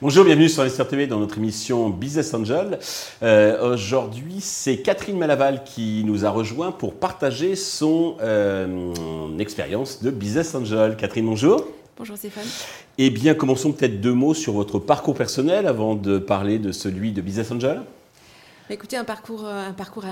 Bonjour, bienvenue sur Investir TV dans notre émission Business Angel. Euh, Aujourd'hui, c'est Catherine Malaval qui nous a rejoint pour partager son euh, expérience de Business Angel. Catherine, bonjour. Bonjour Stéphane. Eh bien, commençons peut-être deux mots sur votre parcours personnel avant de parler de celui de Business Angel. Écoutez, un parcours, euh, un parcours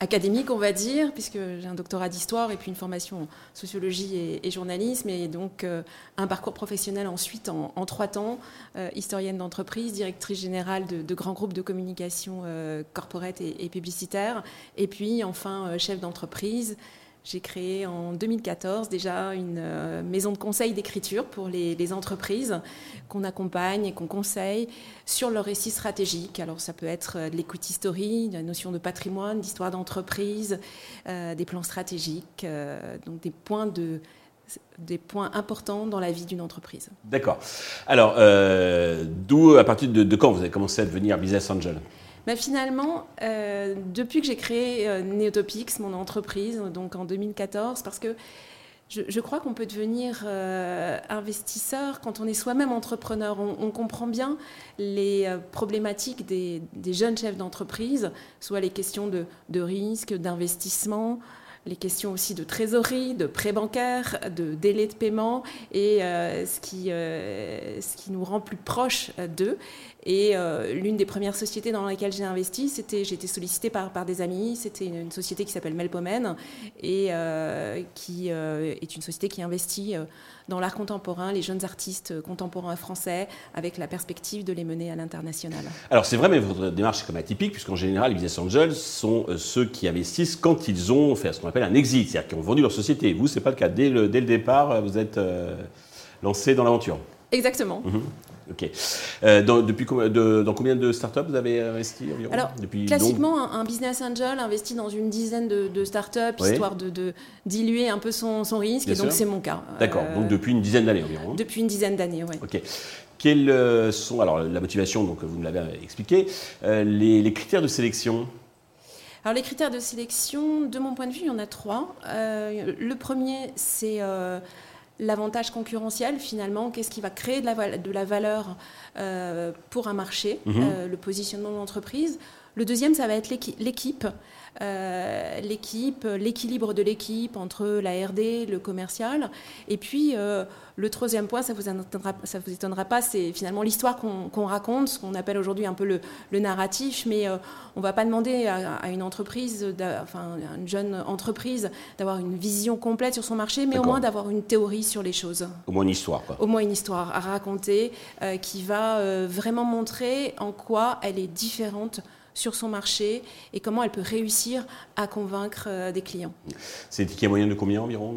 académique, on va dire, puisque j'ai un doctorat d'histoire et puis une formation en sociologie et, journalisme, et donc euh, un parcours professionnel ensuite en, trois temps, euh, historienne d'entreprise, directrice générale de, grands groupes de communication euh, corporate et, et, publicitaire, et puis enfin chef d'entreprise j'ai créé en 2014 déjà une euh, maison de conseil d'écriture pour les, entreprises qu'on accompagne et qu'on conseille sur leur récit stratégique. Alors ça peut être euh, de l'equity story, la notion de patrimoine, d'histoire d'entreprise, euh, des plans stratégiques, donc des points de des points importants dans la vie d'une entreprise. D'accord. Alors, d'où, à partir de, de, quand vous avez commencé à devenir business angel? Bah, finalement, euh, depuis que j'ai créé euh, Neotopics, mon entreprise, donc en 2014, parce que je, crois qu'on peut devenir euh, investisseur quand on est soi-même entrepreneur. On, comprend bien les problématiques des, jeunes chefs d'entreprise, soit les questions de risque, d'investissement, les questions aussi de trésorerie, de prêt bancaire, de délai de paiement et euh, ce, qui, euh, ce qui nous rend plus proches euh, d'eux. Et l'une des premières sociétés dans lesquelles j'ai investi, c'était, j'ai été sollicitée par, par des amis, c'était une, société qui s'appelle Melpomen et qui est une société qui investit dans l'art contemporain, les jeunes artistes contemporains français, avec la perspective de les mener à l'international. Alors c'est vrai, mais votre démarche est comme atypique, puisqu'en général, les business angels sont ceux qui investissent quand ils ont fait ce qu'on appelle un exit, c'est-à-dire qu'ils ont vendu leur société. Vous, ce n'est pas le cas. Dès le, dès le départ, vous êtes euh, lancé dans l'aventure. Exactement. Mhm. Ok. Euh, dans, depuis, de, dans combien de startups vous avez investi environ Alors, depuis, classiquement, un, business angel investit dans une dizaine de, startups, histoire de, diluer un peu son, risque, et donc c'est mon cas. D'accord, donc euh, depuis une dizaine d'années environ. Depuis une dizaine d'années, oui. Ok. Quelles sont, alors la motivation, donc vous me l'avez expliqué, les, critères de sélection alors les critères de sélection, de mon point de vue, il y en a trois. le premier, c'est l'avantage concurrentiel finalement, qu'est-ce qui va créer de la, de la valeur euh, pour un marché, mhm. euh, le positionnement de l'entreprise? Le deuxième, ça va être l'équipe. Euh, l'équipe, l'équilibre de l'équipe entre la RD, le commercial. Et puis, euh, le troisième point, ça vous étonnera, ça vous étonnera pas, c'est finalement l'histoire qu'on raconte, ce qu'on appelle aujourd'hui un peu le, narratif. Mais euh, on ne va pas demander à, une entreprise, enfin, une jeune entreprise, d'avoir une vision complète sur son marché, mais au moins d'avoir une théorie sur les choses. Au moins une histoire, quoi. Au moins une histoire à raconter qui va vraiment montrer en quoi elle est différente sur son marché et comment elle peut réussir à convaincre euh, des clients. C'est ticket moyen de combien environ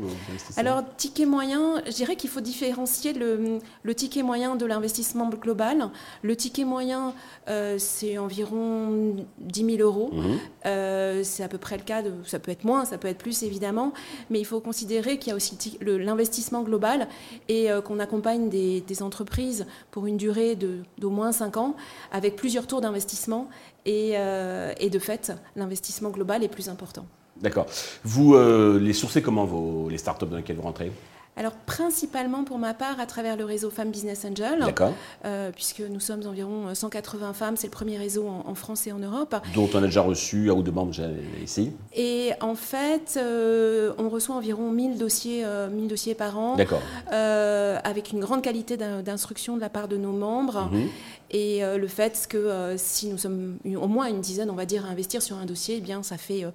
Alors, ticket moyen, je dirais qu'il faut différencier le, ticket moyen de l'investissement global. Le ticket moyen, euh, c'est environ 10 000 euros. Euh, c'est à peu près le cas, de, ça peut être moins, ça peut être plus évidemment, mais il faut considérer qu'il y a aussi l'investissement global et qu'on accompagne des, des, entreprises pour une durée d'au moins 5 ans avec plusieurs tours d'investissement euh, et, de fait, l'investissement global est plus important. D'accord. Vous euh, les sourcez comment, vos, les startups dans lesquelles vous rentrez? Alors principalement pour ma part à travers le réseau Femmes Business Angel, euh, puisque nous sommes environ 180 femmes, c'est le premier réseau en, France et en Europe. Dont on a déjà reçu un ou deux membres ici. Et en fait, on reçoit environ 1000 dossiers, 1000 dossiers par an, avec une grande qualité d'instruction de la part de nos membres. Mhm. Et euh, le fait que euh, si nous sommes au moins une dizaine, on va dire, à investir sur un dossier, eh bien, ça fait euh,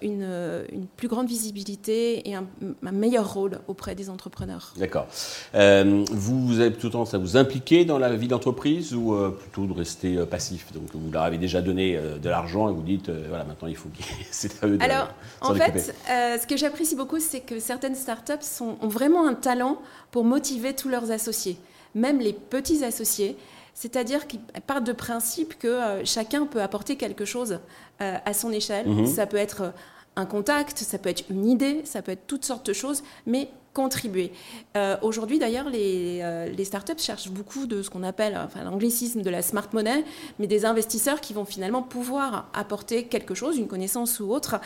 une, une, plus grande visibilité et un, meilleur rôle auprès des entrepreneurs. D'accord. vous, avez tout le temps ça vous impliquer dans la vie d'entreprise ou plutôt de rester passif? Donc vous leur avez déjà donné de l'argent et vous dites voilà maintenant il faut que c'est à eux de Alors en fait, ce que j'apprécie beaucoup, c'est que certaines startups sont, ont vraiment un talent pour motiver tous leurs associés, même les petits associés. C'est-à-dire qu'ils partent de principe que euh, chacun peut apporter quelque chose euh, à son échelle. Mhm. Ça peut être un contact, ça peut être une idée, ça peut être toutes sortes de choses, mais contribuer. Euh, aujourd'hui, d'ailleurs, les, euh, les, startups cherchent beaucoup de ce qu'on appelle enfin, l'anglicisme de la smart money, mais des investisseurs qui vont finalement pouvoir apporter quelque chose, une connaissance ou autre.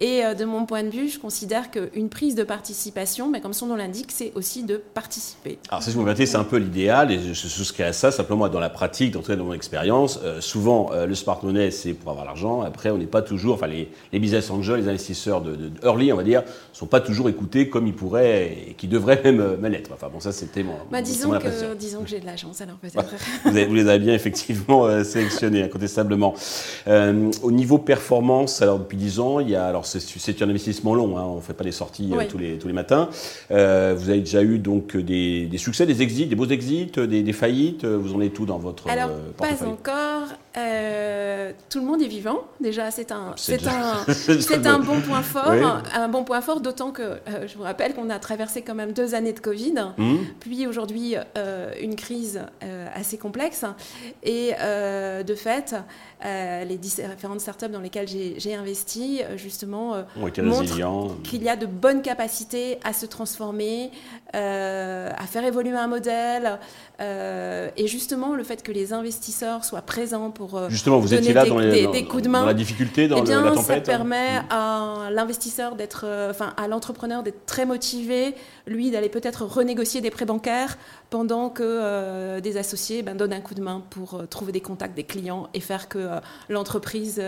Et euh, de mon point de vue, je considère qu'une prise de participation, mais comme son nom l'indique, c'est aussi de participer. Alors, ce que vous mettez, c'est un peu l'idéal, et je souscris à ça. Simplement, dans la pratique, dans, dans mon expérience, souvent, le smart money, c'est pour avoir l'argent. Après, on n'est pas toujours, enfin, les, business angels, les investisseurs de, de early, on va dire, sont pas toujours écoutés comme ils pourraient et qui devrait même, euh, même l'être. Enfin bon, ça c'était mon. Bah, disons, que, disons que j'ai de la chance alors peut-être. vous, vous, les avez bien effectivement euh, sélectionnés, incontestablement. Euh, au niveau performance, alors depuis 10 ans, il y a, alors c'est un investissement long, hein, on ne fait pas des sorties tous, les, tous les matins. vous avez déjà eu donc des, des, succès, des exits, des beaux exits, des, des faillites? Vous en êtes tout dans votre alors, Pas encore. tout le monde est vivant. Déjà, c'est un, c'est un, c'est un bon point fort. Un bon point fort, d'autant que je vous rappelle qu'on a traversé quand même deux années de Covid, mmh. puis aujourd'hui euh, une crise euh, assez complexe. Et euh, de fait, les différentes startups dans lesquelles j'ai investi, justement, montrent qu'il y a de bonnes capacités à se transformer, à faire évoluer un modèle. et justement, le fait que les investisseurs soient présents pour justement, vous donner là des, dans, les, coups de main, dans la difficulté, dans eh bien, la tempête. Ça permet mmh. à l'investisseur d'être, enfin, à l'entrepreneur d'être très motivé, lui d'aller peut-être renégocier des prêts bancaires pendant que euh, des associés ben, donnent un coup de main pour euh, trouver des contacts des clients et faire que euh, l'entreprise,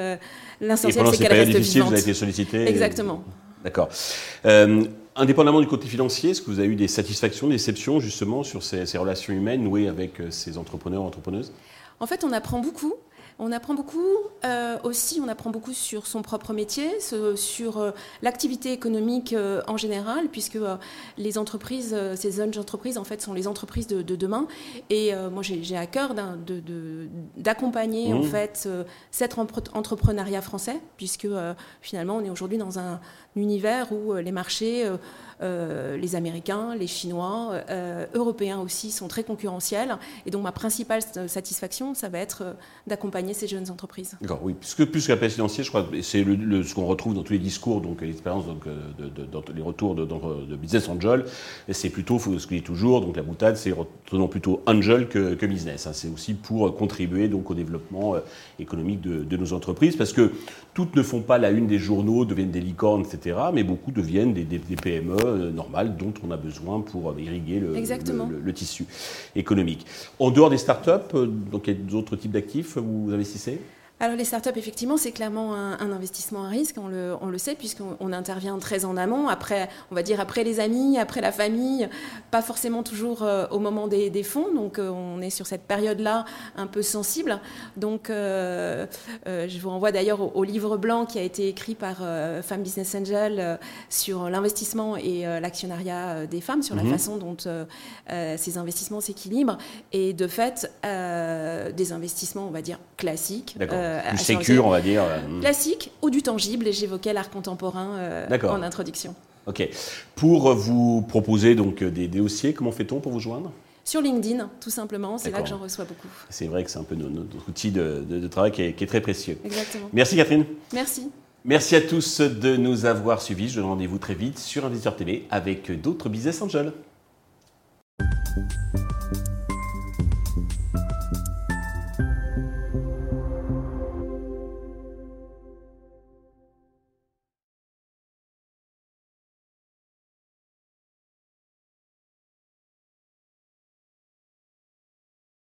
l'essentiel c'est qu'elle reste vivante. Vous avez été sollicité. Exactement. D'accord. indépendamment du côté financier, est-ce que vous avez eu des satisfactions, des déceptions justement sur ces, ces relations humaines nouées avec ces entrepreneurs, entrepreneuses? En fait, on apprend beaucoup. On apprend beaucoup euh, aussi, on apprend beaucoup sur son propre métier, sur euh, l'activité économique euh, en général, puisque les entreprises, ces jeunes entreprises, en fait, sont les entreprises de, demain. Et moi, j'ai à cœur d'accompagner en mmh. fait cet entrepreneuriat français, puisque finalement, on est aujourd'hui dans un univers où les marchés les Américains, les Chinois, Européens aussi sont très concurrentiels. Et donc ma principale satisfaction, ça va être euh, d'accompagner ces jeunes entreprises. D'accord, oui. Puisque plus que l'aspect financier, je crois c'est le, ce qu'on retrouve dans tous les discours, donc l'expérience, donc de, les retours de, business angel, c'est plutôt, ce que je dis toujours, donc la boutade, c'est retenons plutôt angel que, business. Hein. C'est aussi pour contribuer donc au développement économique de, nos entreprises, parce que toutes ne font pas la une des journaux, deviennent des licornes, etc., mais beaucoup deviennent des, des PME euh, normales dont on a besoin pour euh, irriguer le, le, tissu économique. En dehors des startups, euh, donc il y a d'autres types d'actifs vous investissez alors les startups, effectivement, c'est clairement un, investissement à risque, on le, on le sait, puisqu'on intervient très en amont, après, on va dire après les amis, après la famille, pas forcément toujours euh, au moment des, des fonds, donc euh, on est sur cette période-là un peu sensible. Donc euh, je vous renvoie d'ailleurs au, livre blanc qui a été écrit par Femme Business Angel sur l'investissement et l'actionnariat des femmes, sur la mhm. façon dont ces investissements s'équilibrent, et de fait, des investissements, on va dire, classiques. Euh, du sécure, on va dire. Euh, hmm. Classique ou du tangible, et j'évoquais l'art contemporain euh, en introduction. Ok. Pour vous proposer donc des, dossiers, comment fait-on pour vous joindre? Sur LinkedIn, tout simplement, c'est là que j'en reçois beaucoup. C'est vrai que c'est un peu notre, outil de, travail qui est, très précieux. Exactement. Merci Catherine. Merci. Merci à tous de nous avoir suivis. Je vous donne rendez-vous très vite sur Investisseur TV avec d'autres business angels.